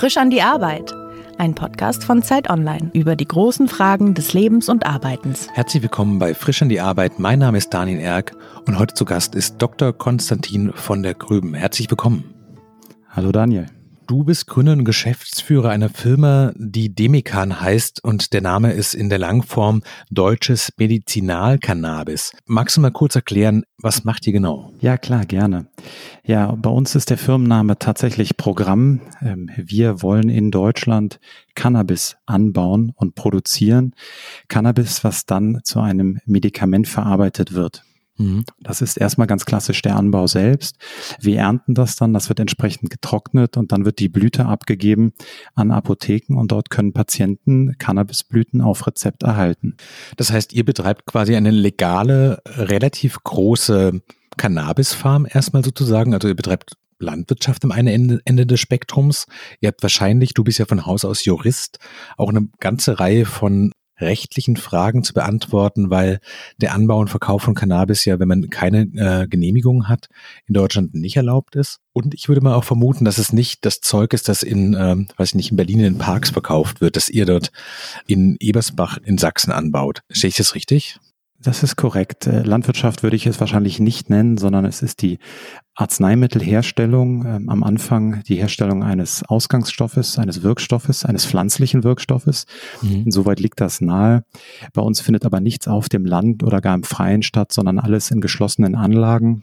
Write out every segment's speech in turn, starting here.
Frisch an die Arbeit. Ein Podcast von Zeit Online über die großen Fragen des Lebens und Arbeitens. Herzlich willkommen bei Frisch an die Arbeit. Mein Name ist Daniel Erck und heute zu Gast ist Dr. Konstantin von der Grüben. Herzlich willkommen. Hallo Daniel. Du bist Gründer und Geschäftsführer einer Firma, die Demikan heißt und der Name ist in der Langform Deutsches Medizinalcannabis. Magst du mal kurz erklären, was macht ihr genau? Ja, klar, gerne. Ja, bei uns ist der Firmenname tatsächlich Programm. Ähm, wir wollen in Deutschland Cannabis anbauen und produzieren. Cannabis, was dann zu einem Medikament verarbeitet wird. Mhm. Das ist erstmal ganz klassisch der Anbau selbst. Wir ernten das dann, das wird entsprechend getrocknet und dann wird die Blüte abgegeben an Apotheken und dort können Patienten Cannabisblüten auf Rezept erhalten. Das heißt, ihr betreibt quasi eine legale, relativ große Cannabisfarm erstmal sozusagen. Also ihr betreibt Landwirtschaft am einen Ende, Ende des Spektrums. Ihr habt wahrscheinlich, du bist ja von Haus aus Jurist, auch eine ganze Reihe von rechtlichen Fragen zu beantworten, weil der Anbau und Verkauf von Cannabis ja, wenn man keine äh, Genehmigung hat, in Deutschland nicht erlaubt ist. Und ich würde mal auch vermuten, dass es nicht das Zeug ist, das in, ähm, weiß ich nicht, in Berlin in Parks verkauft wird, dass ihr dort in Ebersbach in Sachsen anbaut. Sehe ich das richtig? Das ist korrekt. Äh, Landwirtschaft würde ich es wahrscheinlich nicht nennen, sondern es ist die Arzneimittelherstellung, ähm, am Anfang die Herstellung eines Ausgangsstoffes, eines Wirkstoffes, eines pflanzlichen Wirkstoffes. Mhm. Insoweit liegt das nahe. Bei uns findet aber nichts auf dem Land oder gar im Freien statt, sondern alles in geschlossenen Anlagen.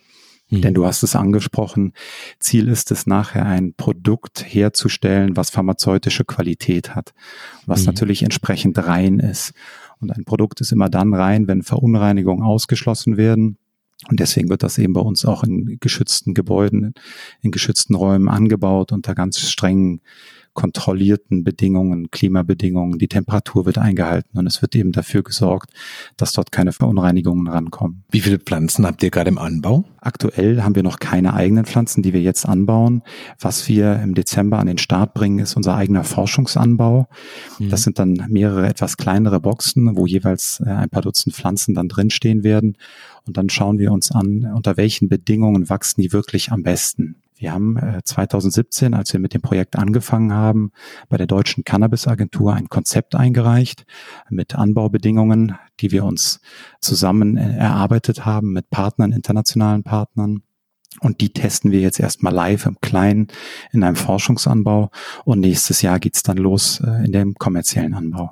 Mhm. Denn du hast es angesprochen, Ziel ist es nachher ein Produkt herzustellen, was pharmazeutische Qualität hat, was mhm. natürlich entsprechend rein ist. Und ein Produkt ist immer dann rein, wenn Verunreinigungen ausgeschlossen werden. Und deswegen wird das eben bei uns auch in geschützten Gebäuden, in geschützten Räumen angebaut unter ganz strengen kontrollierten Bedingungen, Klimabedingungen. Die Temperatur wird eingehalten und es wird eben dafür gesorgt, dass dort keine Verunreinigungen rankommen. Wie viele Pflanzen habt ihr gerade im Anbau? Aktuell haben wir noch keine eigenen Pflanzen, die wir jetzt anbauen. Was wir im Dezember an den Start bringen, ist unser eigener Forschungsanbau. Mhm. Das sind dann mehrere etwas kleinere Boxen, wo jeweils äh, ein paar Dutzend Pflanzen dann drinstehen werden. Und dann schauen wir uns an, unter welchen Bedingungen wachsen die wirklich am besten. Wir haben 2017, äh, als wir mit dem Projekt angefangen haben, bei der Deutschen Cannabis-Agentur ein Konzept eingereicht mit Anbaubedingungen, die wir uns zusammen äh, erarbeitet haben mit Partnern, internationalen Partnern. Und die testen wir jetzt erstmal live im Kleinen in einem Forschungsanbau. Und nächstes Jahr geht's dann los äh, in dem kommerziellen Anbau.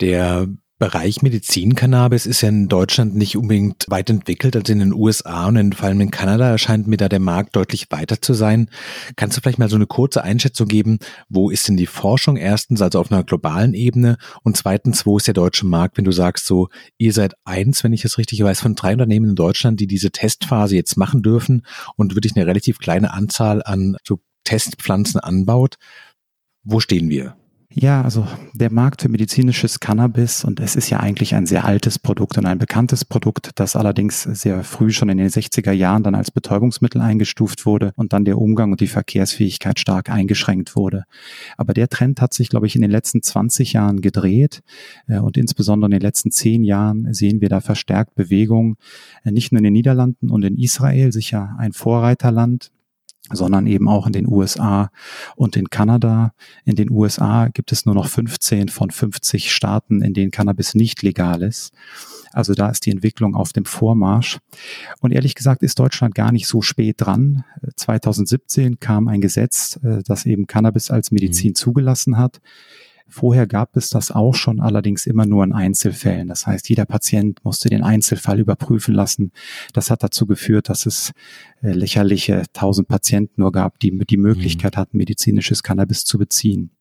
Der Bereich Medizin-Cannabis ist ja in Deutschland nicht unbedingt weit entwickelt als in den USA und vor allem in Kanada erscheint mir da der Markt deutlich weiter zu sein. Kannst du vielleicht mal so eine kurze Einschätzung geben, wo ist denn die Forschung erstens, also auf einer globalen Ebene und zweitens, wo ist der deutsche Markt, wenn du sagst so, ihr seid eins, wenn ich es richtig weiß, von drei Unternehmen in Deutschland, die diese Testphase jetzt machen dürfen und wirklich eine relativ kleine Anzahl an so Testpflanzen anbaut. Wo stehen wir? Ja, also der Markt für medizinisches Cannabis und es ist ja eigentlich ein sehr altes Produkt und ein bekanntes Produkt, das allerdings sehr früh schon in den 60er Jahren dann als Betäubungsmittel eingestuft wurde und dann der Umgang und die Verkehrsfähigkeit stark eingeschränkt wurde. Aber der Trend hat sich, glaube ich, in den letzten 20 Jahren gedreht äh, und insbesondere in den letzten zehn Jahren sehen wir da verstärkt Bewegung, äh, nicht nur in den Niederlanden und in Israel, sicher ein Vorreiterland, sondern eben auch in den USA und in Kanada. In den USA gibt es nur noch 15 von 50 Staaten, in denen Cannabis nicht legal ist. Also da ist die Entwicklung auf dem Vormarsch. Und ehrlich gesagt ist Deutschland gar nicht so spät dran. 2017 kam ein Gesetz, äh, das eben Cannabis als Medizin mhm. zugelassen hat. Vorher gab es das auch schon, allerdings immer nur in Einzelfällen. Das heißt, jeder Patient musste den Einzelfall überprüfen lassen. Das hat dazu geführt, dass es äh, lächerliche tausend Patienten nur gab, die die Möglichkeit mhm. hatten, medizinisches Cannabis zu beziehen.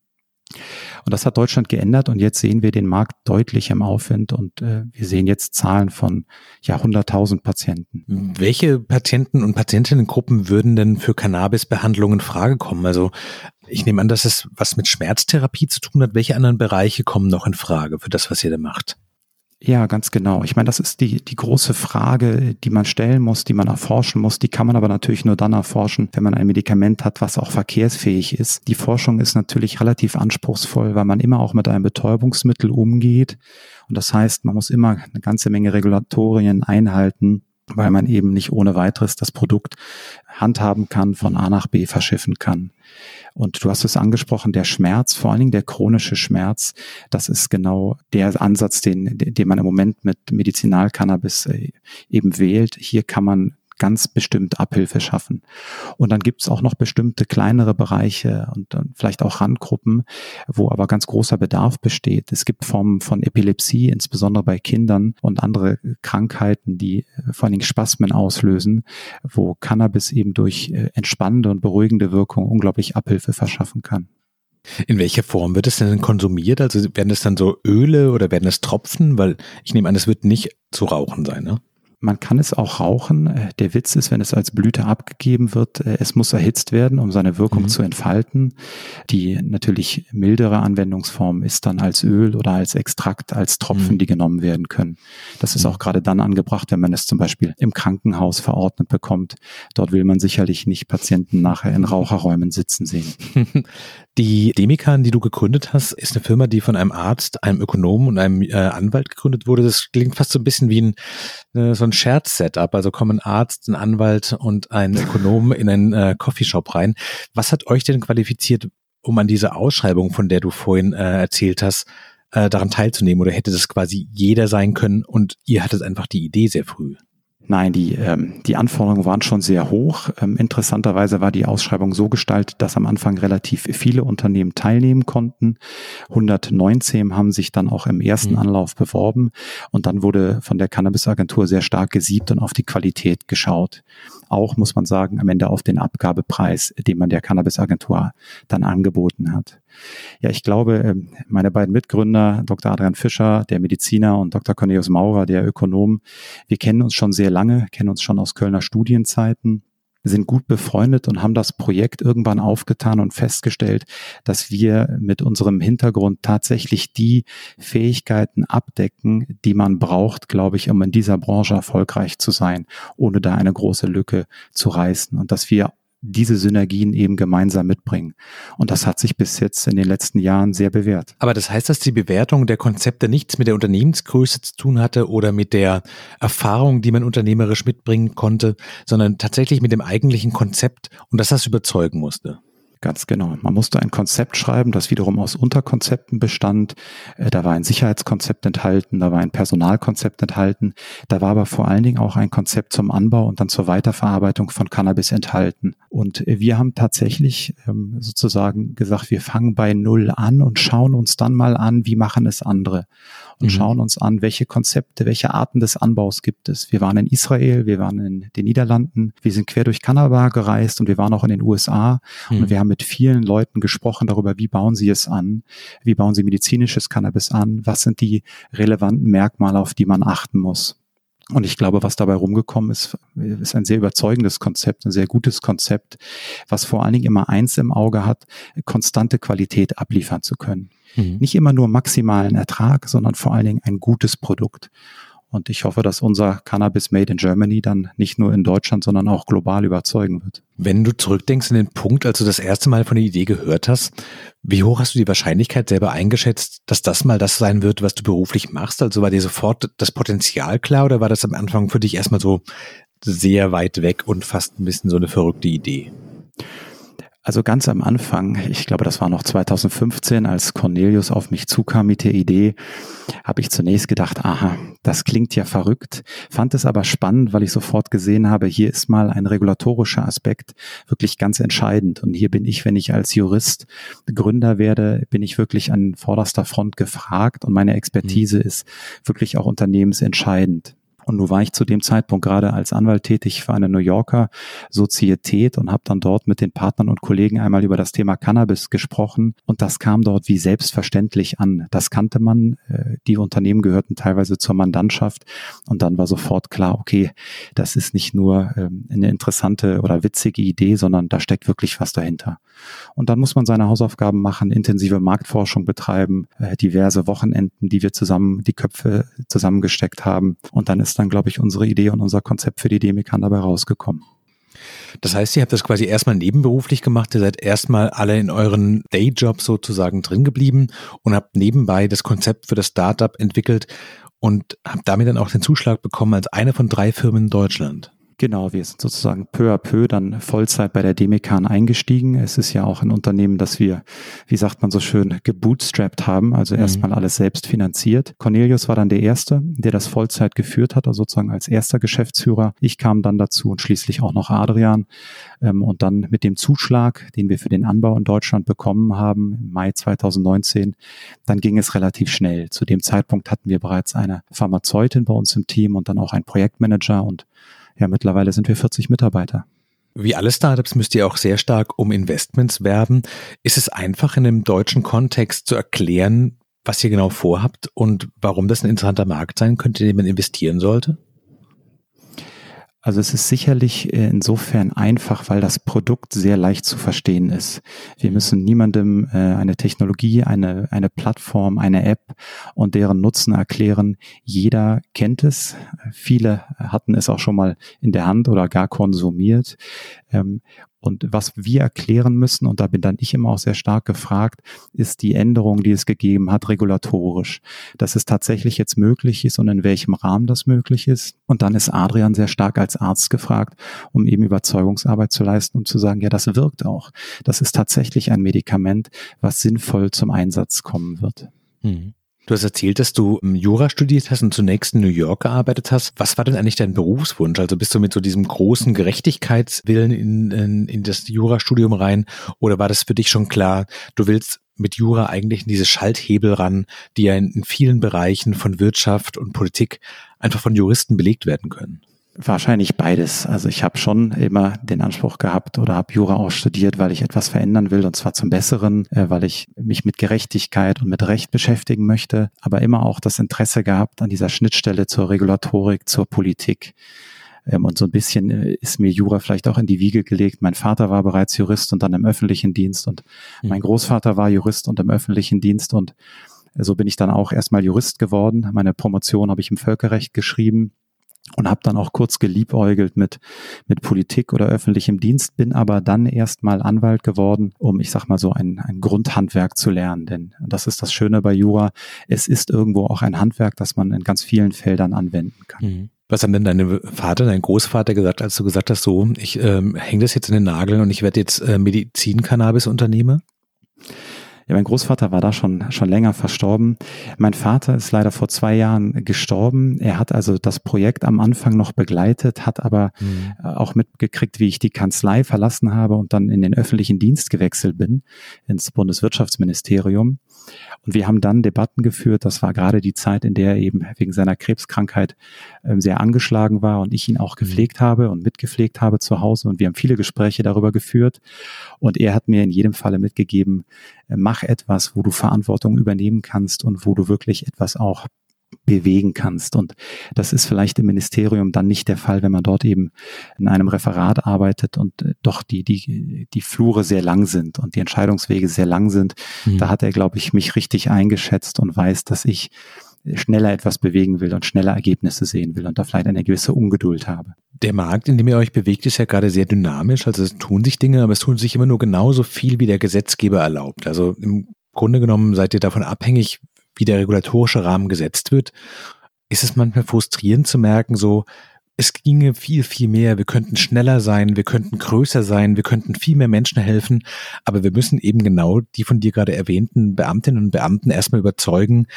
Und das hat Deutschland geändert und jetzt sehen wir den Markt deutlich im Aufwind und äh, wir sehen jetzt Zahlen von ja 100.000 Patienten. Welche Patienten und Patientinnengruppen würden denn für Cannabisbehandlungen in Frage kommen? Also ich nehme an, dass es was mit Schmerztherapie zu tun hat. Welche anderen Bereiche kommen noch in Frage für das, was ihr da macht? Ja, ganz genau. Ich meine, das ist die, die große Frage, die man stellen muss, die man erforschen muss. Die kann man aber natürlich nur dann erforschen, wenn man ein Medikament hat, was auch verkehrsfähig ist. Die Forschung ist natürlich relativ anspruchsvoll, weil man immer auch mit einem Betäubungsmittel umgeht. Und das heißt, man muss immer eine ganze Menge Regulatorien einhalten weil man eben nicht ohne weiteres das Produkt handhaben kann, von A nach B verschiffen kann. Und du hast es angesprochen, der Schmerz, vor allen Dingen der chronische Schmerz, das ist genau der Ansatz, den, den man im Moment mit Medizinalcannabis äh, eben wählt. Hier kann man ganz bestimmt Abhilfe schaffen. Und dann gibt es auch noch bestimmte kleinere Bereiche und vielleicht auch Randgruppen, wo aber ganz großer Bedarf besteht. Es gibt Formen von Epilepsie, insbesondere bei Kindern und andere Krankheiten, die äh, vor allen Dingen Spasmen auslösen, wo Cannabis eben durch äh, entspannende und beruhigende Wirkung unglaublich Abhilfe verschaffen kann. In welcher Form wird es denn konsumiert? Also werden es dann so Öle oder werden es Tropfen? Weil ich nehme an, es wird nicht zu rauchen sein, ne? Man kann es auch rauchen. Äh, der Witz ist, wenn es als Blüte abgegeben wird, äh, es muss erhitzt werden, um seine Wirkung mhm. zu entfalten. Die natürlich mildere Anwendungsform ist dann als Öl oder als Extrakt, als Tropfen, mhm. die genommen werden können. Das ist mhm. auch gerade dann angebracht, wenn man es zum Beispiel im Krankenhaus verordnet bekommt. Dort will man sicherlich nicht Patienten nachher in Raucherräumen sitzen sehen. Die Demikan, die du gegründet hast, ist eine Firma, die von einem Arzt, einem Ökonomen und einem äh, Anwalt gegründet wurde. Das klingt fast so ein bisschen wie ein, äh, so ein Scherz-Setup. Also kommen Arzt, ein Anwalt und ein Ökonom in einen äh, Coffeeshop rein. Was hat euch denn qualifiziert, um an diese Ausschreibung, von der du vorhin äh, erzählt hast, äh, daran teilzunehmen? Oder hätte das quasi jeder sein können und ihr hattet einfach die Idee sehr früh? Nein, die, ähm, die Anforderungen waren schon sehr hoch. Ähm, interessanterweise war die Ausschreibung so gestaltet, dass am Anfang relativ viele Unternehmen teilnehmen konnten. 119 haben sich dann auch im ersten mhm. Anlauf beworben und dann wurde von der Cannabis-Agentur sehr stark gesiebt und auf die Qualität geschaut. Auch muss man sagen, am Ende auf den Abgabepreis, den man der Cannabis-Agentur dann angeboten hat. Ja, ich glaube, ähm, meine beiden Mitgründer, Dr. Adrian Fischer, der Mediziner und Dr. Cornelius Maurer, der Ökonom, wir kennen uns schon sehr lange, kennen uns schon aus Kölner Studienzeiten sind gut befreundet und haben das Projekt irgendwann aufgetan und festgestellt, dass wir mit unserem Hintergrund tatsächlich die Fähigkeiten abdecken, die man braucht, glaube ich, um in dieser Branche erfolgreich zu sein, ohne da eine große Lücke zu reißen und dass wir diese Synergien eben gemeinsam mitbringen. Und das hat sich bis jetzt in den letzten Jahren sehr bewährt. Aber das heißt, dass die Bewertung der Konzepte nichts mit der Unternehmensgröße zu tun hatte oder mit der Erfahrung, die man unternehmerisch mitbringen konnte, sondern tatsächlich mit dem eigentlichen Konzept und dass das überzeugen musste. Ganz genau. Man musste ein Konzept schreiben, das wiederum aus Unterkonzepten bestand. Äh, da war ein Sicherheitskonzept enthalten, da war ein Personalkonzept enthalten, da war aber vor allen Dingen auch ein Konzept zum Anbau und dann zur Weiterverarbeitung von Cannabis enthalten. Und äh, wir haben tatsächlich ähm, sozusagen gesagt, wir fangen bei Null an und schauen uns dann mal an, wie machen es andere und mhm. schauen uns an, welche Konzepte, welche Arten des Anbaus gibt es. Wir waren in Israel, wir waren in den Niederlanden, wir sind quer durch Kanada gereist und wir waren auch in den USA mhm. und wir haben mit vielen Leuten gesprochen darüber, wie bauen sie es an, wie bauen sie medizinisches Cannabis an, was sind die relevanten Merkmale, auf die man achten muss. Und ich glaube, was dabei rumgekommen ist, ist ein sehr überzeugendes Konzept, ein sehr gutes Konzept, was vor allen Dingen immer eins im Auge hat, konstante Qualität abliefern zu können. Mhm. Nicht immer nur maximalen Ertrag, sondern vor allen Dingen ein gutes Produkt. Und ich hoffe, dass unser Cannabis Made in Germany dann nicht nur in Deutschland, sondern auch global überzeugen wird. Wenn du zurückdenkst in den Punkt, als du das erste Mal von der Idee gehört hast, wie hoch hast du die Wahrscheinlichkeit selber eingeschätzt, dass das mal das sein wird, was du beruflich machst? Also war dir sofort das Potenzial klar oder war das am Anfang für dich erstmal so sehr weit weg und fast ein bisschen so eine verrückte Idee? Also ganz am Anfang, ich glaube, das war noch 2015, als Cornelius auf mich zukam mit der Idee, habe ich zunächst gedacht, aha, das klingt ja verrückt, fand es aber spannend, weil ich sofort gesehen habe, hier ist mal ein regulatorischer Aspekt wirklich ganz entscheidend. Und hier bin ich, wenn ich als Jurist Gründer werde, bin ich wirklich an vorderster Front gefragt und meine Expertise mhm. ist wirklich auch unternehmensentscheidend. Und nun war ich zu dem Zeitpunkt gerade als Anwalt tätig für eine New Yorker Sozietät und habe dann dort mit den Partnern und Kollegen einmal über das Thema Cannabis gesprochen. Und das kam dort wie selbstverständlich an. Das kannte man. Äh, die Unternehmen gehörten teilweise zur Mandantschaft. Und dann war sofort klar, okay, das ist nicht nur ähm, eine interessante oder witzige Idee, sondern da steckt wirklich was dahinter. Und dann muss man seine Hausaufgaben machen, intensive Marktforschung betreiben, äh, diverse Wochenenden, die wir zusammen, die Köpfe zusammengesteckt haben. Und dann ist ist dann, glaube ich, unsere Idee und unser Konzept für die Demikan dabei rausgekommen. Das heißt, ihr habt das quasi erstmal nebenberuflich gemacht, ihr seid erstmal alle in euren Dayjobs sozusagen drin geblieben und habt nebenbei das Konzept für das Startup entwickelt und habe damit dann auch den Zuschlag bekommen als eine von drei Firmen in Deutschland. Genau, wir sind sozusagen peu à peu dann Vollzeit bei der Demekan eingestiegen. Es ist ja auch ein Unternehmen, das wir, wie sagt man so schön, gebootstrapped haben, also mhm. erstmal alles selbst finanziert. Cornelius war dann der Erste, der das Vollzeit geführt hat, also sozusagen als erster Geschäftsführer. Ich kam dann dazu und schließlich auch noch Adrian. Ähm, und dann mit dem Zuschlag, den wir für den Anbau in Deutschland bekommen haben, im Mai 2019, dann ging es relativ schnell. Zu dem Zeitpunkt hatten wir bereits eine Pharmazeutin bei uns im Team und dann auch einen Projektmanager und ja, mittlerweile sind wir 40 Mitarbeiter. Wie alle Startups müsst ihr auch sehr stark um Investments werben. Ist es einfach in einem deutschen Kontext zu erklären, was ihr genau vorhabt und warum das ein interessanter Markt sein könnte, in den man investieren sollte? Also es ist sicherlich äh, insofern einfach, weil das Produkt sehr leicht zu verstehen ist. Wir müssen niemandem äh, eine Technologie, eine, eine Plattform, eine App und deren Nutzen erklären. Jeder kennt es. Viele hatten es auch schon mal in der Hand oder gar konsumiert. Und was wir erklären müssen, und da bin dann ich immer auch sehr stark gefragt, ist die Änderung, die es gegeben hat, regulatorisch. Dass es tatsächlich jetzt möglich ist und in welchem Rahmen das möglich ist. Und dann ist Adrian sehr stark als Arzt gefragt, um eben Überzeugungsarbeit zu leisten und zu sagen, ja, das wirkt auch. Das ist tatsächlich ein Medikament, was sinnvoll zum Einsatz kommen wird. Mhm. Du hast erzählt, dass du ähm, Jura studiert hast und zunächst in New York gearbeitet hast. Was war denn eigentlich dein Berufswunsch? Also bist du mit so diesem großen Gerechtigkeitswillen in, in, in das Jurastudium rein oder war das für dich schon klar, du willst mit Jura eigentlich in diese Schalthebel ran, die ja in, in vielen Bereichen von Wirtschaft und Politik einfach von Juristen belegt werden können? Wahrscheinlich beides. Also ich habe schon immer den Anspruch gehabt oder habe Jura auch studiert, weil ich etwas verändern will und zwar zum Besseren, äh, weil ich mich mit Gerechtigkeit und mit Recht beschäftigen möchte, aber immer auch das Interesse gehabt an dieser Schnittstelle zur Regulatorik, zur Politik. Ähm, und so ein bisschen äh, ist mir Jura vielleicht auch in die Wiege gelegt. Mein Vater war bereits Jurist und dann im öffentlichen Dienst und mhm. mein Großvater war Jurist und im öffentlichen Dienst und so bin ich dann auch erstmal Jurist geworden. Meine Promotion habe ich im Völkerrecht geschrieben und habe dann auch kurz geliebäugelt mit mit Politik oder öffentlichem Dienst, bin aber dann erstmal Anwalt geworden, um ich sag mal so ein, ein Grundhandwerk zu lernen, denn das ist das Schöne bei Jura, es ist irgendwo auch ein Handwerk, das man in ganz vielen Feldern anwenden kann. Mhm. Was haben denn deine Vater, dein Großvater gesagt, als du gesagt hast, so, ich ähm, hänge das jetzt in den Nageln und ich werde jetzt äh, Medizin-Cannabis-Unternehmer? Ja, mein Großvater war da schon, schon länger verstorben. Mein Vater ist leider vor zwei Jahren gestorben. Er hat also das Projekt am Anfang noch begleitet, hat aber mhm. auch mitgekriegt, wie ich die Kanzlei verlassen habe und dann in den öffentlichen Dienst gewechselt bin, ins Bundeswirtschaftsministerium. Und wir haben dann Debatten geführt. Das war gerade die Zeit, in der er eben wegen seiner Krebskrankheit ähm, sehr angeschlagen war und ich ihn auch mhm. gepflegt habe und mitgepflegt habe zu Hause. Und wir haben viele Gespräche darüber geführt. Und er hat mir in jedem Falle mitgegeben, äh, mach etwas, wo du Verantwortung übernehmen kannst und wo du wirklich etwas auch bewegen kannst. Und das ist vielleicht im Ministerium dann nicht der Fall, wenn man dort eben in einem Referat arbeitet und äh, doch die, die, die Flure sehr lang sind und die Entscheidungswege sehr lang sind. Mhm. Da hat er, glaube ich, mich richtig eingeschätzt und weiß, dass ich schneller etwas bewegen will und schneller Ergebnisse sehen will und da vielleicht eine gewisse Ungeduld habe. Der Markt, in dem ihr euch bewegt, ist ja gerade sehr dynamisch. Also es tun sich Dinge, aber es tun sich immer nur genauso viel, wie der Gesetzgeber erlaubt. Also im Grunde genommen seid ihr davon abhängig, wie der regulatorische Rahmen gesetzt wird, ist es manchmal frustrierend zu merken, so, es ginge viel, viel mehr. Wir könnten schneller sein, wir könnten größer sein, wir könnten viel mehr Menschen helfen. Aber wir müssen eben genau die von dir gerade erwähnten Beamtinnen und Beamten erstmal überzeugen,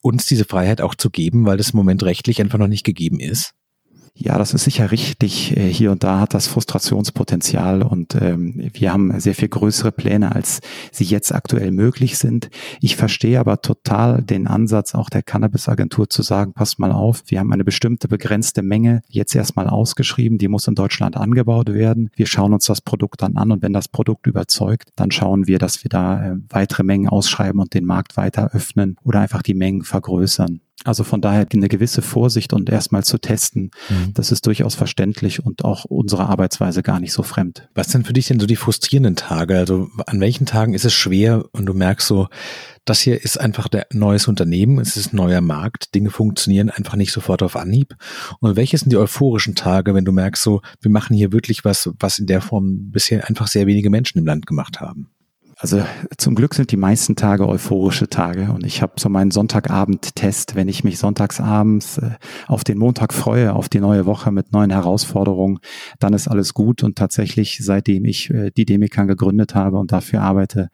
uns diese Freiheit auch zu geben, weil das im Moment rechtlich einfach noch nicht gegeben ist. Ja, das ist sicher richtig. Äh, hier und da hat das Frustrationspotenzial und ähm, wir haben sehr viel größere Pläne, als sie jetzt aktuell möglich sind. Ich verstehe aber total den Ansatz auch der Cannabis-Agentur zu sagen, passt mal auf, wir haben eine bestimmte begrenzte Menge jetzt erstmal ausgeschrieben, die muss in Deutschland angebaut werden. Wir schauen uns das Produkt dann an und wenn das Produkt überzeugt, dann schauen wir, dass wir da äh, weitere Mengen ausschreiben und den Markt weiter öffnen oder einfach die Mengen vergrößern. Also von daher eine gewisse Vorsicht und erstmal zu testen, mhm. das ist durchaus verständlich und auch unserer Arbeitsweise gar nicht so fremd. Was sind für dich denn so die frustrierenden Tage? Also an welchen Tagen ist es schwer und du merkst so, das hier ist einfach der neues Unternehmen, es ist ein neuer Markt, Dinge funktionieren einfach nicht sofort auf Anhieb. Und welche sind die euphorischen Tage, wenn du merkst so, wir machen hier wirklich was, was in der Form bisher einfach sehr wenige Menschen im Land gemacht haben? Also zum Glück sind die meisten Tage euphorische Tage und ich habe so meinen Sonntagabend-Test, wenn ich mich sonntagsabends äh, auf den Montag freue, auf die neue Woche mit neuen Herausforderungen, dann ist alles gut und tatsächlich seitdem ich äh, die Demikan gegründet habe und dafür arbeite,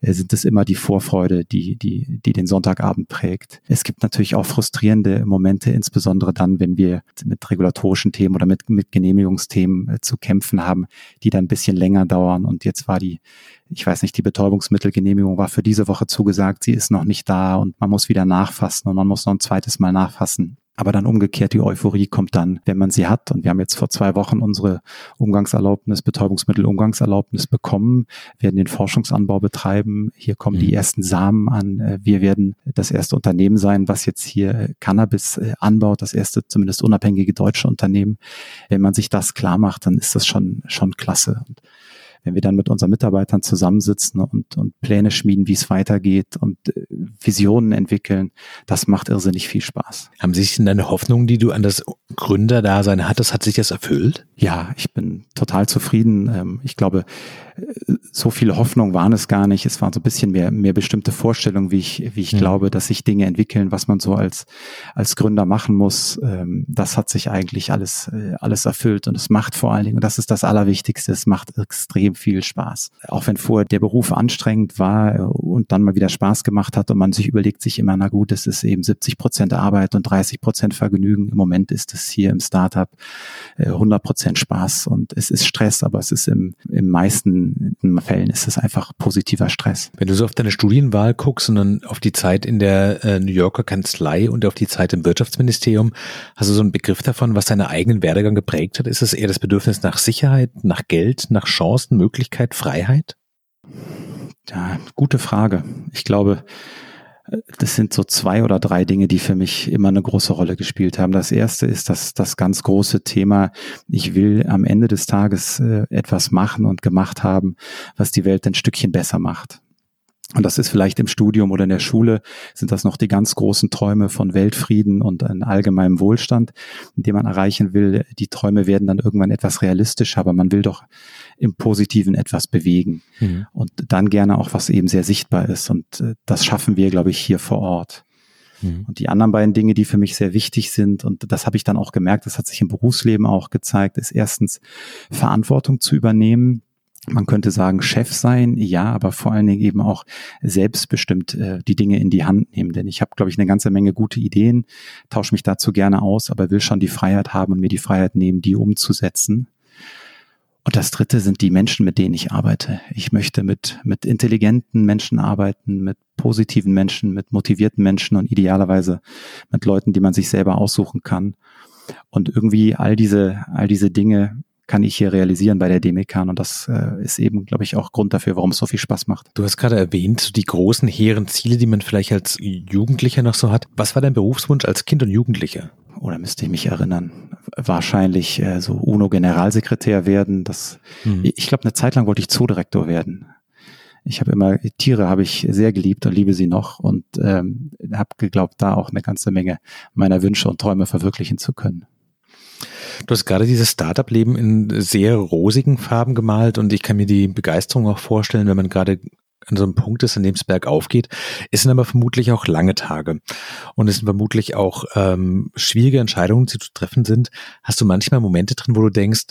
äh, sind es immer die Vorfreude, die, die, die den Sonntagabend prägt. Es gibt natürlich auch frustrierende Momente, insbesondere dann, wenn wir mit regulatorischen Themen oder mit, mit Genehmigungsthemen äh, zu kämpfen haben, die dann ein bisschen länger dauern und jetzt war die ich weiß nicht, die Betäubungsmittelgenehmigung war für diese Woche zugesagt, sie ist noch nicht da und man muss wieder nachfassen und man muss noch ein zweites Mal nachfassen. Aber dann umgekehrt, die Euphorie kommt dann, wenn man sie hat. Und wir haben jetzt vor zwei Wochen unsere Umgangserlaubnis, Betäubungsmittelumgangserlaubnis bekommen, werden den Forschungsanbau betreiben. Hier kommen mhm. die ersten Samen an. Äh, wir werden das erste Unternehmen sein, was jetzt hier Cannabis äh, anbaut, das erste zumindest unabhängige deutsche Unternehmen. Wenn man sich das klar macht, dann ist das schon, schon klasse. Und wenn wir dann mit unseren Mitarbeitern zusammensitzen und, und Pläne schmieden, wie es weitergeht und äh, Visionen entwickeln, das macht irrsinnig viel Spaß. Haben sich denn deine Hoffnungen, die du an das Gründerdasein hattest, hat sich das erfüllt? Ja, ich bin total zufrieden. Ähm, ich glaube, so viele Hoffnungen waren es gar nicht. Es waren so ein bisschen mehr, mehr bestimmte Vorstellungen, wie ich, wie ich mhm. glaube, dass sich Dinge entwickeln, was man so als, als Gründer machen muss. Ähm, das hat sich eigentlich alles, äh, alles erfüllt und es macht vor allen Dingen, und das ist das Allerwichtigste, es macht extrem viel Spaß. Auch wenn vorher der Beruf anstrengend war äh, und dann mal wieder Spaß gemacht hat und man sich überlegt sich immer, na gut, es ist eben 70 Prozent Arbeit und 30 Prozent Vergnügen. Im Moment ist es hier im Startup 100 äh, Prozent Spaß und es ist Stress, aber es ist im, im meisten in Fällen ist es einfach positiver Stress. Wenn du so auf deine Studienwahl guckst und dann auf die Zeit in der äh, New Yorker Kanzlei und auf die Zeit im Wirtschaftsministerium, hast du so einen Begriff davon, was deinen eigenen Werdegang geprägt hat? Ist es eher das Bedürfnis nach Sicherheit, nach Geld, nach Chancen, Möglichkeit, Freiheit? Ja, gute Frage. Ich glaube, das sind so zwei oder drei Dinge, die für mich immer eine große Rolle gespielt haben. Das erste ist das, das ganz große Thema, ich will am Ende des Tages äh, etwas machen und gemacht haben, was die Welt ein Stückchen besser macht. Und das ist vielleicht im Studium oder in der Schule, sind das noch die ganz großen Träume von Weltfrieden und einem allgemeinen Wohlstand, den man erreichen will. Die Träume werden dann irgendwann etwas realistischer, aber man will doch im Positiven etwas bewegen. Mhm. Und dann gerne auch, was eben sehr sichtbar ist. Und äh, das schaffen wir, glaube ich, hier vor Ort. Mhm. Und die anderen beiden Dinge, die für mich sehr wichtig sind, und das habe ich dann auch gemerkt, das hat sich im Berufsleben auch gezeigt, ist erstens Verantwortung zu übernehmen man könnte sagen, Chef sein, ja, aber vor allen Dingen eben auch selbstbestimmt äh, die Dinge in die Hand nehmen. Denn ich habe, glaube ich, eine ganze Menge gute Ideen, tausche mich dazu gerne aus, aber will schon die Freiheit haben und mir die Freiheit nehmen, die umzusetzen. Und das Dritte sind die Menschen, mit denen ich arbeite. Ich möchte mit, mit intelligenten Menschen arbeiten, mit positiven Menschen, mit motivierten Menschen und idealerweise mit Leuten, die man sich selber aussuchen kann. Und irgendwie all diese, all diese Dinge kann ich hier realisieren bei der Demekan. Und das äh, ist eben, glaube ich, auch Grund dafür, warum es so viel Spaß macht. Du hast gerade erwähnt, die großen, hehren Ziele, die man vielleicht als Jugendlicher noch so hat. Was war dein Berufswunsch als Kind und Jugendlicher? Oder müsste ich mich erinnern? Wahrscheinlich äh, so UNO-Generalsekretär werden. Das, mhm. Ich glaube, eine Zeit lang wollte ich Zoodirektor werden. Ich habe immer Tiere habe ich sehr geliebt und liebe sie noch und ähm, habe geglaubt, da auch eine ganze Menge meiner Wünsche und Träume verwirklichen zu können. Du hast gerade dieses Startup-Leben in sehr rosigen Farben gemalt und ich kann mir die Begeisterung auch vorstellen, wenn man gerade an so einem Punkt ist, an dem es bergauf geht. Es sind aber vermutlich auch lange Tage und es sind vermutlich auch ähm, schwierige Entscheidungen, die zu treffen sind. Hast du manchmal Momente drin, wo du denkst,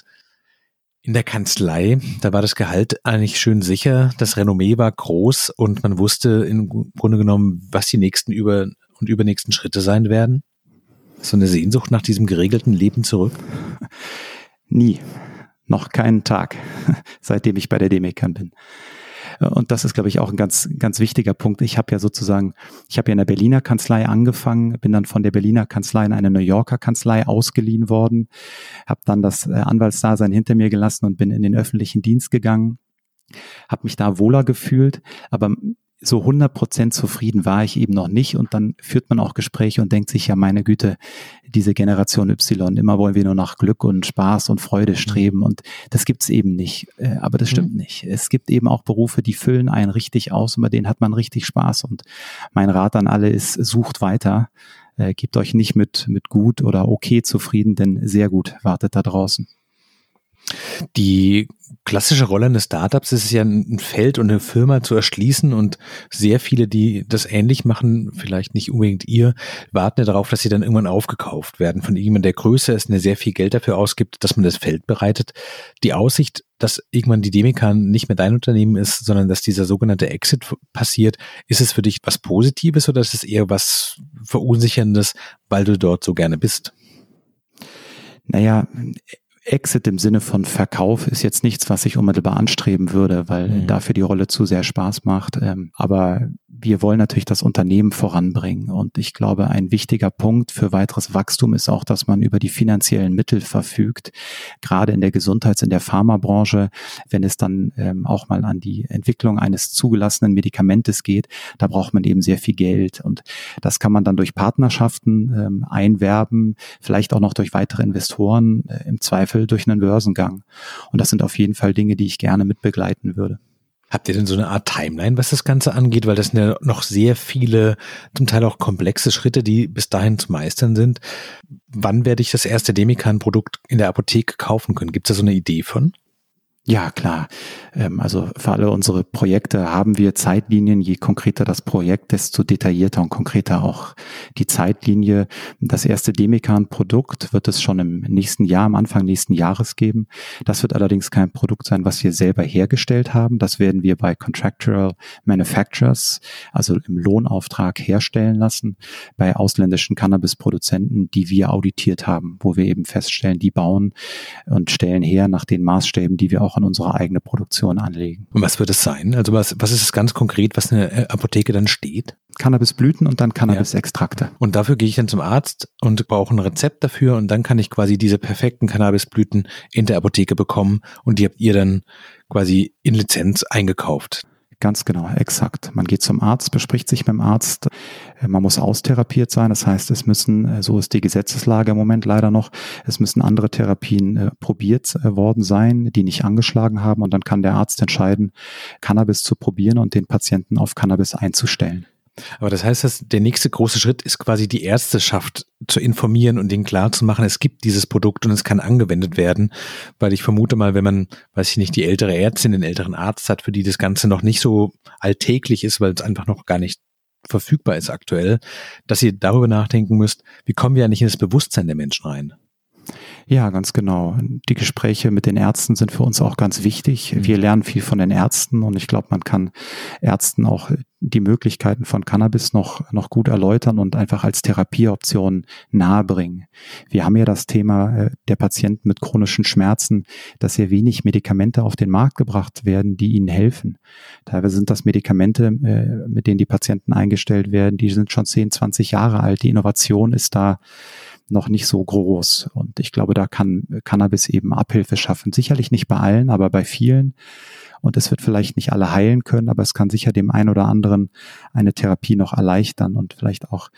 in der Kanzlei, da war das Gehalt eigentlich schön sicher, das Renommee war groß und man wusste im Grunde genommen, was die nächsten über und übernächsten Schritte sein werden? So eine Sehnsucht nach diesem geregelten Leben zurück? Nie. Noch keinen Tag, seitdem ich bei der Demekan bin. Und das ist, glaube ich, auch ein ganz, ganz wichtiger Punkt. Ich habe ja sozusagen, ich habe ja in der Berliner Kanzlei angefangen, bin dann von der Berliner Kanzlei in eine New Yorker Kanzlei ausgeliehen worden, habe dann das äh, Anwaltsdasein hinter mir gelassen und bin in den öffentlichen Dienst gegangen, habe mich da wohler gefühlt, aber so 100% zufrieden war ich eben noch nicht. Und dann führt man auch Gespräche und denkt sich, ja, meine Güte, diese Generation Y, immer wollen wir nur nach Glück und Spaß und Freude mhm. streben. Und das gibt's eben nicht. Äh, aber das stimmt mhm. nicht. Es gibt eben auch Berufe, die füllen einen richtig aus und bei denen hat man richtig Spaß. Und mein Rat an alle ist, sucht weiter. Äh, gebt euch nicht mit, mit gut oder okay zufrieden, denn sehr gut wartet da draußen. Die klassische Rolle eines Startups ist es ja, ein Feld und eine Firma zu erschließen und sehr viele, die das ähnlich machen, vielleicht nicht unbedingt ihr, warten ja darauf, dass sie dann irgendwann aufgekauft werden von jemandem, der größer ist und der sehr viel Geld dafür ausgibt, dass man das Feld bereitet. Die Aussicht, dass irgendwann die Demikan nicht mehr dein Unternehmen ist, sondern dass dieser sogenannte Exit passiert, ist es für dich was Positives oder ist es eher was Verunsicherndes, weil du dort so gerne bist? Naja, Exit im Sinne von Verkauf ist jetzt nichts, was ich unmittelbar anstreben würde, weil mhm. dafür die Rolle zu sehr Spaß macht. Ähm, aber wir wollen natürlich das Unternehmen voranbringen. Und ich glaube, ein wichtiger Punkt für weiteres Wachstum ist auch, dass man über die finanziellen Mittel verfügt. Gerade in der Gesundheits-, in der Pharmabranche, wenn es dann ähm, auch mal an die Entwicklung eines zugelassenen Medikamentes geht, da braucht man eben sehr viel Geld. Und das kann man dann durch Partnerschaften ähm, einwerben, vielleicht auch noch durch weitere Investoren, äh, im Zweifel durch einen Börsengang. Und das sind auf jeden Fall Dinge, die ich gerne mitbegleiten würde. Habt ihr denn so eine Art Timeline, was das Ganze angeht? Weil das sind ja noch sehr viele, zum Teil auch komplexe Schritte, die bis dahin zu meistern sind. Wann werde ich das erste Demikan-Produkt in der Apotheke kaufen können? Gibt es da so eine Idee von? Ja, klar. Ähm, also für alle unsere Projekte haben wir Zeitlinien. Je konkreter das Projekt, desto detaillierter und konkreter auch die Zeitlinie. Das erste Demikan-Produkt wird es schon im nächsten Jahr, am Anfang nächsten Jahres geben. Das wird allerdings kein Produkt sein, was wir selber hergestellt haben. Das werden wir bei Contractual Manufacturers, also im Lohnauftrag herstellen lassen, bei ausländischen Cannabis-Produzenten, die wir auditiert haben, wo wir eben feststellen, die bauen und stellen her nach den Maßstäben, die wir auch an unsere eigene Produktion anlegen. Und was wird es sein? Also was, was ist es ganz konkret, was in der äh, Apotheke dann steht? Cannabisblüten und dann Cannabisextrakte. Ja. Und dafür gehe ich dann zum Arzt und brauche ein Rezept dafür und dann kann ich quasi diese perfekten Cannabisblüten in der Apotheke bekommen und die habt ihr dann quasi in Lizenz eingekauft. Ganz genau, exakt. Man geht zum Arzt, bespricht sich mit dem Arzt. Äh, man muss austherapiert sein. Das heißt, es müssen, äh, so ist die Gesetzeslage im Moment leider noch, es müssen andere Therapien äh, probiert worden sein, die nicht angeschlagen haben. Und dann kann der Arzt entscheiden, Cannabis zu probieren und den Patienten auf Cannabis einzustellen. Aber das heißt, dass der nächste große Schritt ist quasi die Ärzteschaft zu informieren und ihnen klar zu machen, es gibt dieses Produkt und es kann angewendet werden. Weil ich vermute mal, wenn man, weiß ich nicht, die ältere Ärztin, den älteren Arzt hat, für die das Ganze noch nicht so alltäglich ist, weil es einfach noch gar nicht verfügbar ist aktuell, dass ihr darüber nachdenken müsst, wie kommen wir eigentlich in das Bewusstsein der Menschen rein? Ja, ganz genau. Die Gespräche mit den Ärzten sind für uns auch ganz wichtig. Mhm. Wir lernen viel von den Ärzten und ich glaube, man kann Ärzten auch die Möglichkeiten von Cannabis noch, noch gut erläutern und einfach als Therapieoption nahebringen. Wir haben ja das Thema äh, der Patienten mit chronischen Schmerzen, dass sehr wenig Medikamente auf den Markt gebracht werden, die ihnen helfen. Teilweise sind das Medikamente, äh, mit denen die Patienten eingestellt werden, die sind schon 10, 20 Jahre alt. Die Innovation ist da noch nicht so groß. Und ich glaube, da kann Cannabis eben Abhilfe schaffen. Sicherlich nicht bei allen, aber bei vielen. Und es wird vielleicht nicht alle heilen können, aber es kann sicher dem einen oder anderen eine Therapie noch erleichtern und vielleicht auch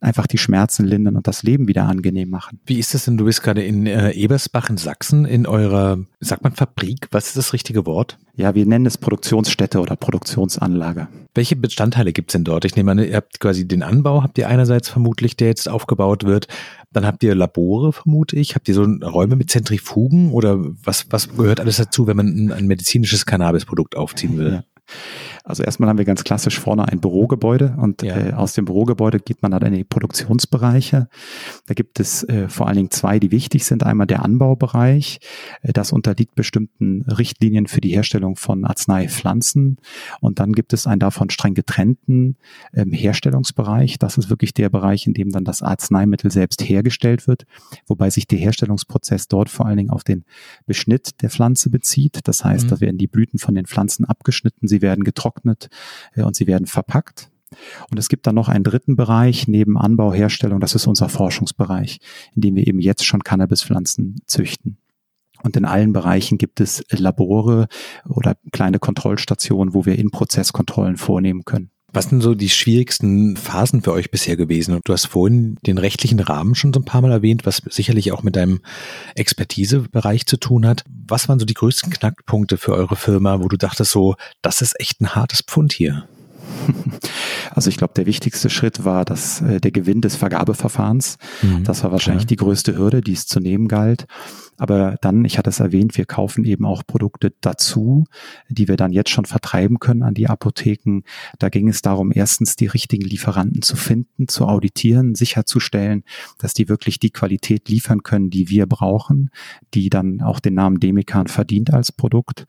einfach die Schmerzen lindern und das Leben wieder angenehm machen. Wie ist das denn? Du bist gerade in äh, Ebersbach in Sachsen in eurer, sagt man Fabrik? Was ist das richtige Wort? Ja, wir nennen es Produktionsstätte oder Produktionsanlage. Welche Bestandteile gibt es denn dort? Ich nehme an, ihr habt quasi den Anbau, habt ihr einerseits vermutlich, der jetzt aufgebaut wird. Dann habt ihr Labore, vermute ich. Habt ihr so Räume mit Zentrifugen oder was, was gehört alles dazu, wenn man ein, ein medizinisches Cannabisprodukt aufziehen will? Ja. Also erstmal haben wir ganz klassisch vorne ein Bürogebäude und ja. äh, aus dem Bürogebäude geht man dann in die Produktionsbereiche. Da gibt es äh, vor allen Dingen zwei, die wichtig sind. Einmal der Anbaubereich. Äh, das unterliegt bestimmten Richtlinien für die Herstellung von Arzneipflanzen. Und dann gibt es einen davon streng getrennten ähm, Herstellungsbereich. Das ist wirklich der Bereich, in dem dann das Arzneimittel selbst hergestellt wird, wobei sich der Herstellungsprozess dort vor allen Dingen auf den Beschnitt der Pflanze bezieht. Das heißt, mhm. da werden die Blüten von den Pflanzen abgeschnitten, sie werden getrocknet äh, und sie werden verpackt. Und es gibt dann noch einen dritten Bereich neben Anbau, Herstellung, das ist unser Forschungsbereich, in dem wir eben jetzt schon Cannabispflanzen züchten. Und in allen Bereichen gibt es Labore oder kleine Kontrollstationen, wo wir In-Prozess-Kontrollen vornehmen können. Was sind so die schwierigsten Phasen für euch bisher gewesen? Du hast vorhin den rechtlichen Rahmen schon so ein paar Mal erwähnt, was sicherlich auch mit deinem Expertisebereich zu tun hat. Was waren so die größten Knackpunkte für eure Firma, wo du dachtest so, das ist echt ein hartes Pfund hier? Also ich glaube, der wichtigste Schritt war das, äh, der Gewinn des Vergabeverfahrens. Mhm, das war wahrscheinlich klar. die größte Hürde, die es zu nehmen galt. Aber dann, ich hatte es erwähnt, wir kaufen eben auch Produkte dazu, die wir dann jetzt schon vertreiben können an die Apotheken. Da ging es darum, erstens die richtigen Lieferanten zu finden, zu auditieren, sicherzustellen, dass die wirklich die Qualität liefern können, die wir brauchen, die dann auch den Namen Demikan verdient als Produkt.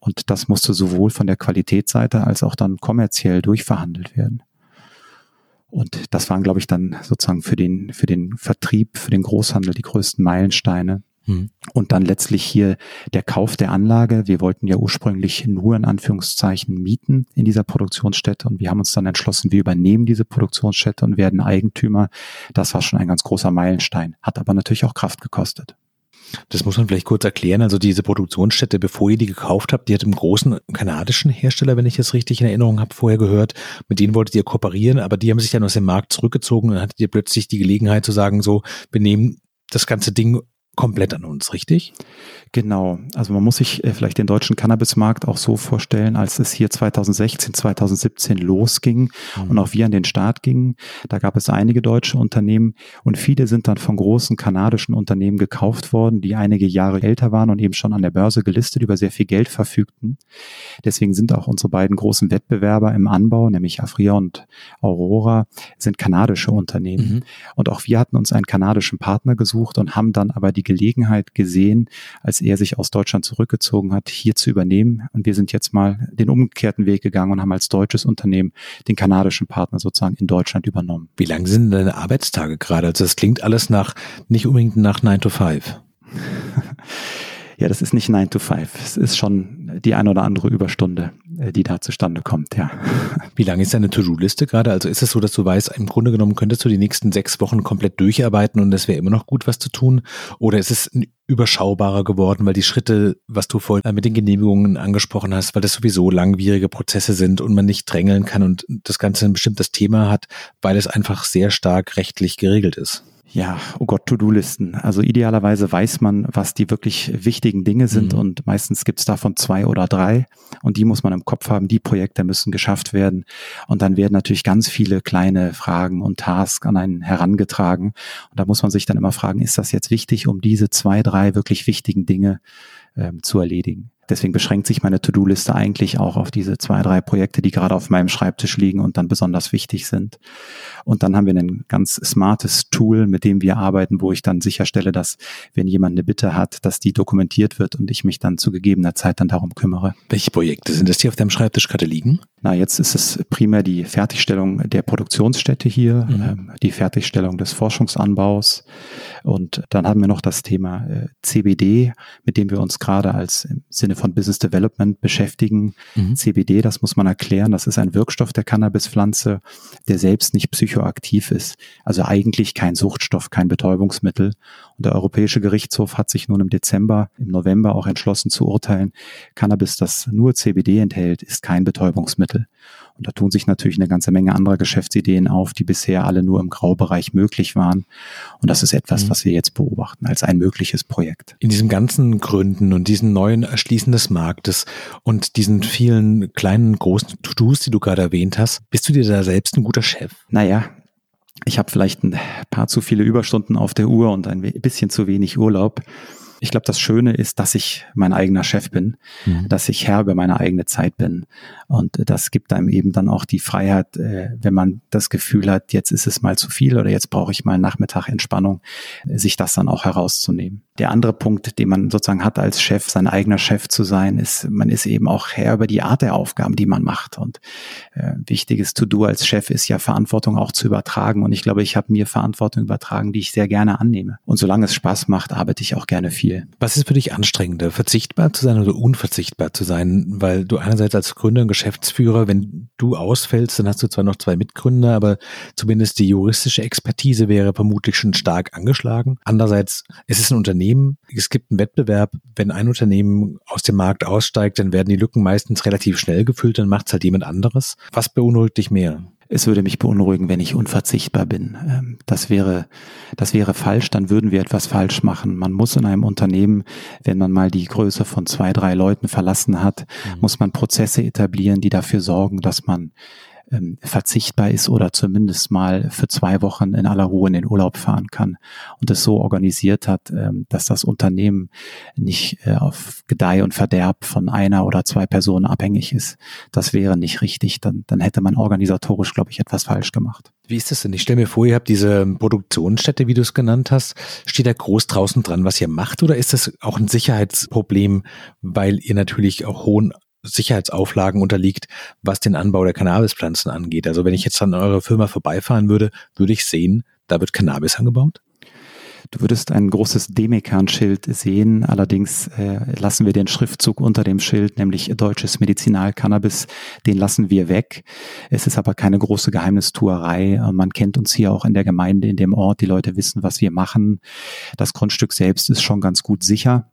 Und das musste sowohl von der Qualitätsseite als auch dann kommerziell durchverhandelt werden. Und das waren, glaube ich, dann sozusagen für den, für den Vertrieb, für den Großhandel die größten Meilensteine. Hm. Und dann letztlich hier der Kauf der Anlage. Wir wollten ja ursprünglich nur in Anführungszeichen mieten in dieser Produktionsstätte und wir haben uns dann entschlossen, wir übernehmen diese Produktionsstätte und werden Eigentümer. Das war schon ein ganz großer Meilenstein, hat aber natürlich auch Kraft gekostet. Das muss man vielleicht kurz erklären. Also diese Produktionsstätte, bevor ihr die gekauft habt, die hat im großen kanadischen Hersteller, wenn ich das richtig in Erinnerung habe, vorher gehört. Mit denen wolltet ihr kooperieren, aber die haben sich dann aus dem Markt zurückgezogen und dann hattet ihr plötzlich die Gelegenheit zu sagen, so, wir nehmen das ganze Ding komplett an uns, richtig? Genau. Also man muss sich äh, vielleicht den deutschen Cannabismarkt auch so vorstellen, als es hier 2016, 2017 losging mhm. und auch wir an den Start gingen. Da gab es einige deutsche Unternehmen und viele sind dann von großen kanadischen Unternehmen gekauft worden, die einige Jahre älter waren und eben schon an der Börse gelistet über sehr viel Geld verfügten. Deswegen sind auch unsere beiden großen Wettbewerber im Anbau, nämlich Afria und Aurora, sind kanadische Unternehmen. Mhm. Und auch wir hatten uns einen kanadischen Partner gesucht und haben dann aber die die Gelegenheit gesehen, als er sich aus Deutschland zurückgezogen hat, hier zu übernehmen. Und wir sind jetzt mal den umgekehrten Weg gegangen und haben als deutsches Unternehmen den kanadischen Partner sozusagen in Deutschland übernommen. Wie lang sind deine Arbeitstage gerade? Also das klingt alles nach, nicht unbedingt nach 9 to 5. Ja, das ist nicht 9 to 5. Es ist schon die ein oder andere Überstunde, äh, die da zustande kommt, ja. Wie lange ist deine To-Do-Liste gerade? Also ist es so, dass du weißt, im Grunde genommen könntest du die nächsten sechs Wochen komplett durcharbeiten und es wäre immer noch gut, was zu tun? Oder ist es überschaubarer geworden, weil die Schritte, was du vorhin mit den Genehmigungen angesprochen hast, weil das sowieso langwierige Prozesse sind und man nicht drängeln kann und das Ganze ein bestimmtes Thema hat, weil es einfach sehr stark rechtlich geregelt ist? Ja, oh Gott, To-Do-Listen. Also idealerweise weiß man, was die wirklich wichtigen Dinge sind mhm. und meistens gibt's davon zwei oder drei und die muss man im Kopf haben. Die Projekte müssen geschafft werden und dann werden natürlich ganz viele kleine Fragen und Tasks an einen herangetragen und da muss man sich dann immer fragen, ist das jetzt wichtig, um diese zwei, drei wirklich wichtigen Dinge ähm, zu erledigen? Deswegen beschränkt sich meine To-Do-Liste eigentlich auch auf diese zwei, drei Projekte, die gerade auf meinem Schreibtisch liegen und dann besonders wichtig sind. Und dann haben wir ein ganz smartes Tool, mit dem wir arbeiten, wo ich dann sicherstelle, dass wenn jemand eine Bitte hat, dass die dokumentiert wird und ich mich dann zu gegebener Zeit dann darum kümmere. Welche Projekte sind das, die auf deinem Schreibtisch gerade liegen? Na, jetzt ist es primär die Fertigstellung der Produktionsstätte hier, mhm. ähm, die Fertigstellung des Forschungsanbaus. Und dann haben wir noch das Thema äh, CBD, mit dem wir uns gerade als im Sinne von Business Development beschäftigen. Mhm. CBD, das muss man erklären, das ist ein Wirkstoff der Cannabispflanze, der selbst nicht psychoaktiv ist. Also eigentlich kein Suchtstoff, kein Betäubungsmittel. Und der Europäische Gerichtshof hat sich nun im Dezember, im November auch entschlossen zu urteilen, Cannabis, das nur CBD enthält, ist kein Betäubungsmittel. Und da tun sich natürlich eine ganze Menge anderer Geschäftsideen auf, die bisher alle nur im Graubereich möglich waren. Und das ist etwas, mhm. was wir jetzt beobachten als ein mögliches Projekt. In diesem ganzen Gründen und diesen neuen Erschließen des Marktes und diesen vielen kleinen, großen To-Dos, die du gerade erwähnt hast, bist du dir da selbst ein guter Chef? Naja, ich habe vielleicht ein paar zu viele Überstunden auf der Uhr und ein bisschen zu wenig Urlaub. Ich glaube, das Schöne ist, dass ich mein eigener Chef bin, mhm. dass ich Herr über meine eigene Zeit bin. Und das gibt einem eben dann auch die Freiheit, äh, wenn man das Gefühl hat, jetzt ist es mal zu viel oder jetzt brauche ich mal einen Nachmittag Entspannung, sich das dann auch herauszunehmen. Der andere Punkt, den man sozusagen hat als Chef, sein eigener Chef zu sein, ist, man ist eben auch Herr über die Art der Aufgaben, die man macht. Und äh, wichtiges To-Do als Chef ist ja Verantwortung auch zu übertragen. Und ich glaube, ich habe mir Verantwortung übertragen, die ich sehr gerne annehme. Und solange es Spaß macht, arbeite ich auch gerne viel. Was ist für dich anstrengender, verzichtbar zu sein oder unverzichtbar zu sein? Weil du einerseits als Gründer und Geschäftsführer, wenn du ausfällst, dann hast du zwar noch zwei Mitgründer, aber zumindest die juristische Expertise wäre vermutlich schon stark angeschlagen. Andererseits, es ist ein Unternehmen, Unternehmen, es gibt einen Wettbewerb, wenn ein Unternehmen aus dem Markt aussteigt, dann werden die Lücken meistens relativ schnell gefüllt, dann macht es halt jemand anderes. Was beunruhigt dich mehr? Es würde mich beunruhigen, wenn ich unverzichtbar bin. Ähm, das wäre, das wäre falsch, dann würden wir etwas falsch machen. Man muss in einem Unternehmen, wenn man mal die Größe von zwei, drei Leuten verlassen hat, mhm. muss man Prozesse etablieren, die dafür sorgen, dass man ähm, verzichtbar ist oder zumindest mal für zwei Wochen in aller Ruhe in den Urlaub fahren kann und es so organisiert hat, ähm, dass das Unternehmen nicht äh, auf Gedeih und Verderb von einer oder zwei Personen abhängig ist. Das wäre nicht richtig. Dann, dann hätte man organisatorisch, glaube ich, etwas falsch gemacht. Wie ist das denn? Ich stelle mir vor, ihr habt diese Produktionsstätte, wie du es genannt hast. Steht da groß draußen dran, was ihr macht? Oder ist das auch ein Sicherheitsproblem, weil ihr natürlich auch hohen Sicherheitsauflagen unterliegt, was den Anbau der Cannabispflanzen angeht. Also wenn ich jetzt an eurer Firma vorbeifahren würde, würde ich sehen, da wird Cannabis angebaut? Du würdest ein großes Demekan-Schild sehen. Allerdings äh, lassen wir den Schriftzug unter dem Schild, nämlich deutsches Medizinalcannabis, den lassen wir weg. Es ist aber keine große Geheimnistuerei. Man kennt uns hier auch in der Gemeinde, in dem Ort. Die Leute wissen, was wir machen. Das Grundstück selbst ist schon ganz gut sicher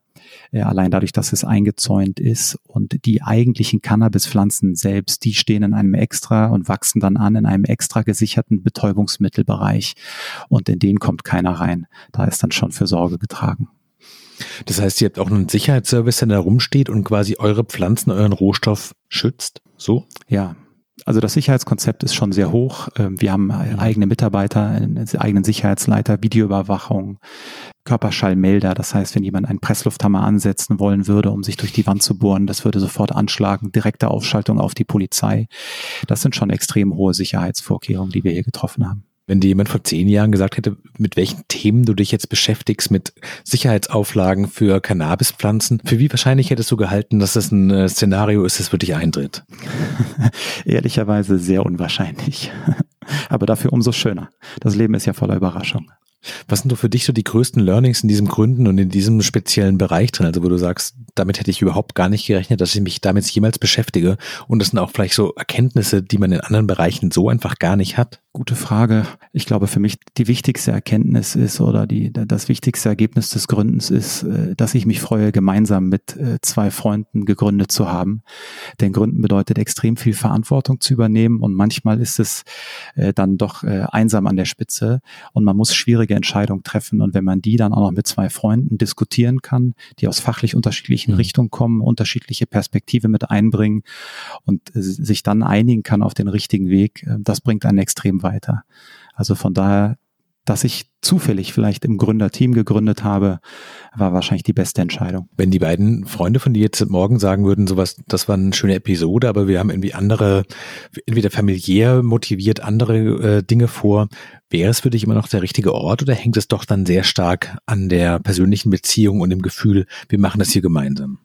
äh, allein dadurch, dass es eingezäunt ist. Und die eigentlichen Cannabispflanzen selbst, die stehen in einem extra und wachsen dann an in einem extra gesicherten Betäubungsmittelbereich. Und in den kommt keiner rein. Da ist dann schon für Sorge getragen. Das heißt, ihr habt auch einen Sicherheitsservice, der da rumsteht und quasi eure Pflanzen, euren Rohstoff schützt? So? Ja, also das Sicherheitskonzept ist schon sehr hoch. Ähm, wir haben mhm. eigene Mitarbeiter, einen eigenen Sicherheitsleiter, Videoüberwachung, Körperschallmelder. Das heißt, wenn jemand einen Presslufthammer ansetzen wollen würde, um sich durch die Wand zu bohren, das würde sofort anschlagen. Direkte Aufschaltung auf die Polizei. Das sind schon extrem hohe Sicherheitsvorkehrungen, die wir hier getroffen haben. Wenn dir jemand vor zehn Jahren gesagt hätte, mit welchen Themen du dich jetzt beschäftigst, mit Sicherheitsauflagen für Cannabispflanzen, für wie wahrscheinlich hättest du gehalten, dass das ein äh, Szenario ist, das wirklich eintritt? Ehrlicherweise sehr unwahrscheinlich. Aber dafür umso schöner. Das Leben ist ja voller Überraschung. Was sind so für dich so die größten Learnings in diesem Gründen und in diesem speziellen Bereich drin? Also wo du sagst, damit hätte ich überhaupt gar nicht gerechnet, dass ich mich damit jemals beschäftige. Und das sind auch vielleicht so Erkenntnisse, die man in anderen Bereichen so einfach gar nicht hat. Gute Frage. Ich glaube, für mich die wichtigste Erkenntnis ist oder die, das wichtigste Ergebnis des Gründens ist, äh, dass ich mich freue, gemeinsam mit äh, zwei Freunden gegründet zu haben. Denn Gründen bedeutet extrem viel Verantwortung zu übernehmen und manchmal ist es äh, dann doch einsam an der Spitze und man muss schwierige Entscheidungen treffen. Und wenn man die dann auch noch mit zwei Freunden diskutieren kann, die aus fachlich unterschiedlichen mhm. Richtungen kommen, unterschiedliche Perspektive mit einbringen und sich dann einigen kann auf den richtigen Weg, das bringt einen extrem weiter. Also von daher, dass ich zufällig vielleicht im Gründerteam gegründet habe, war wahrscheinlich die beste Entscheidung. Wenn die beiden Freunde von dir jetzt morgen sagen würden, sowas, das war eine schöne Episode, aber wir haben irgendwie andere, entweder familiär motiviert andere äh, Dinge vor, wäre es für dich immer noch der richtige Ort oder hängt es doch dann sehr stark an der persönlichen Beziehung und dem Gefühl, wir machen das hier gemeinsam?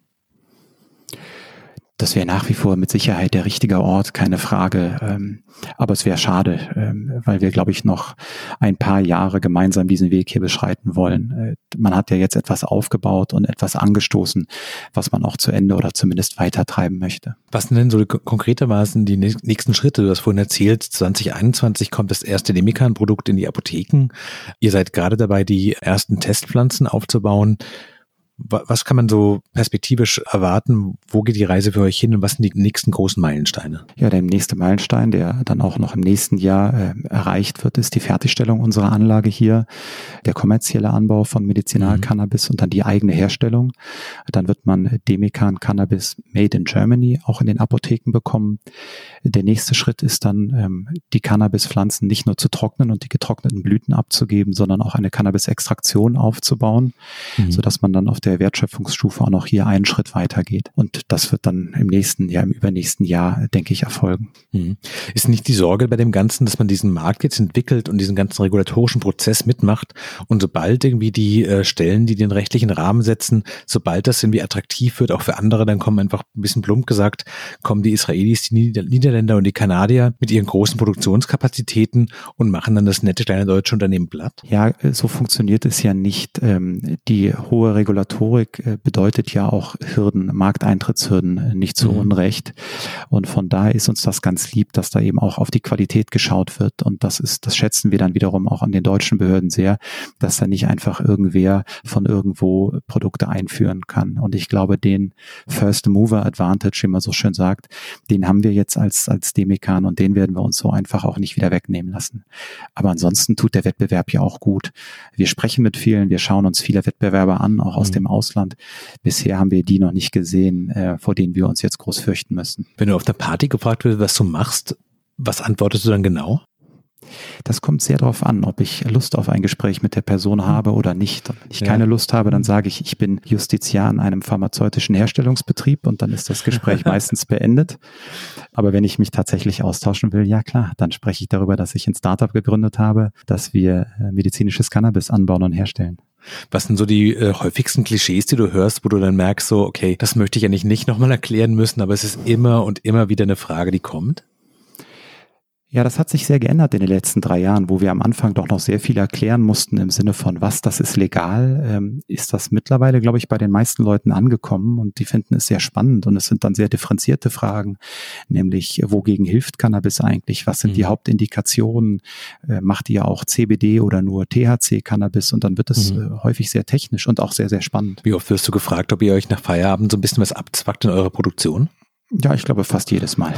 Das wäre nach wie vor mit Sicherheit der richtige Ort, keine Frage. Ähm, aber es wäre schade, ähm, weil wir, glaube ich, noch ein paar Jahre gemeinsam diesen Weg hier beschreiten wollen. Äh, man hat ja jetzt etwas aufgebaut und etwas angestoßen, was man auch zu Ende oder zumindest weitertreiben möchte. Was sind denn so konkretermaßen die nächsten Schritte? Du hast vorhin erzählt, 2021 kommt das erste Demikan-Produkt in die Apotheken. Ihr seid gerade dabei, die ersten Testpflanzen aufzubauen. Was kann man so perspektivisch erwarten? Wo geht die Reise für euch hin und was sind die nächsten großen Meilensteine? Ja, der nächste Meilenstein, der dann auch noch im nächsten Jahr äh, erreicht wird, ist die Fertigstellung unserer Anlage hier, der kommerzielle Anbau von Medizinalcannabis mhm. und dann die eigene Herstellung. Dann wird man Demekan Cannabis Made in Germany auch in den Apotheken bekommen. Der nächste Schritt ist dann, ähm, die Cannabispflanzen nicht nur zu trocknen und die getrockneten Blüten abzugeben, sondern auch eine Cannabis-Extraktion aufzubauen, mhm. sodass man dann auf der Wertschöpfungsstufe auch noch hier einen Schritt weitergeht. Und das wird dann im nächsten Jahr, im übernächsten Jahr, denke ich, erfolgen. Mhm. Ist nicht die Sorge bei dem Ganzen, dass man diesen Markt jetzt entwickelt und diesen ganzen regulatorischen Prozess mitmacht und sobald irgendwie die äh, Stellen, die den rechtlichen Rahmen setzen, sobald das irgendwie attraktiv wird, auch für andere, dann kommen einfach ein bisschen plump gesagt, kommen die Israelis, die Nieder Niederländer und die Kanadier mit ihren großen Produktionskapazitäten und machen dann das nette kleine deutsche Unternehmen platt? Ja, so funktioniert es ja nicht. Ähm, die hohe Regulatorik Regulatorik äh, bedeutet ja auch Hürden, Markteintrittshürden äh, nicht zu mhm. Unrecht. Und von daher ist uns das ganz lieb, dass da eben auch auf die Qualität geschaut wird. Und das ist, das schätzen wir dann wiederum auch an den deutschen Behörden sehr, dass da nicht einfach irgendwer von irgendwo Produkte einführen kann. Und ich glaube, den First Mover Advantage, wie man so schön sagt, den haben wir jetzt als, als Demikan und den werden wir uns so einfach auch nicht wieder wegnehmen lassen. Aber ansonsten tut der Wettbewerb ja auch gut. Wir sprechen mit vielen, wir schauen uns viele Wettbewerber an, auch aus mhm. dem im Ausland. Bisher haben wir die noch nicht gesehen, äh, vor denen wir uns jetzt groß fürchten müssen. Wenn du auf der Party gefragt wirst, was du machst, Was antwortest du dann genau? Das kommt sehr darauf an, ob ich Lust auf ein Gespräch mit der Person habe oder nicht. Wenn ich ja. keine Lust habe, dann sage ich, ich bin Justiziar in einem pharmazeutischen Herstellungsbetrieb und dann ist das Gespräch meistens beendet. Aber wenn ich mich tatsächlich austauschen will, ja klar, dann spreche ich darüber, dass ich ein Startup gegründet habe, dass wir äh, medizinisches Cannabis anbauen und herstellen. Was sind so die äh, häufigsten Klischees, die du hörst, wo du dann merkst, so, okay, das möchte ich eigentlich nicht nochmal erklären müssen, aber es ist immer und immer wieder eine Frage, die kommt? Ja, das hat sich sehr geändert in den letzten drei Jahren, wo wir am Anfang doch noch sehr viel erklären mussten im Sinne von, was das ist legal, ähm, ist das mittlerweile, glaube ich, bei den meisten Leuten angekommen und die finden es sehr spannend und es sind dann sehr differenzierte Fragen, nämlich wogegen hilft Cannabis eigentlich, was sind mhm. die Hauptindikationen, äh, macht ihr auch CBD oder nur THC-Cannabis und dann wird es mhm. äh, häufig sehr technisch und auch sehr, sehr spannend. Wie oft wirst du gefragt, ob ihr euch nach Feierabend so ein bisschen was abzwackt in eurer Produktion? Ja, ich glaube fast jedes Mal.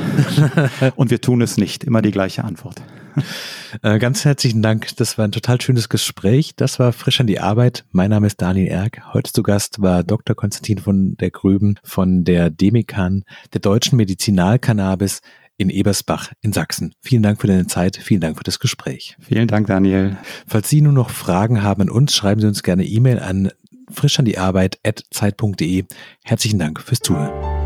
Und wir tun es nicht. Immer die gleiche Antwort. Äh, ganz herzlichen Dank. Das war ein total schönes Gespräch. Das war frisch an die Arbeit. Mein Name ist Daniel Erck. Heute zu Gast war Dr. Konstantin von der Grüben von der Demikan, der deutschen Medizinalcannabis in Ebersbach in Sachsen. Vielen Dank für deine Zeit. Vielen Dank für das Gespräch. Vielen Dank, Daniel. Falls Sie nur noch Fragen haben an uns, schreiben Sie uns gerne E-Mail an frisch an die Arbeit at zeit.de. Herzlichen Dank fürs Zuhören.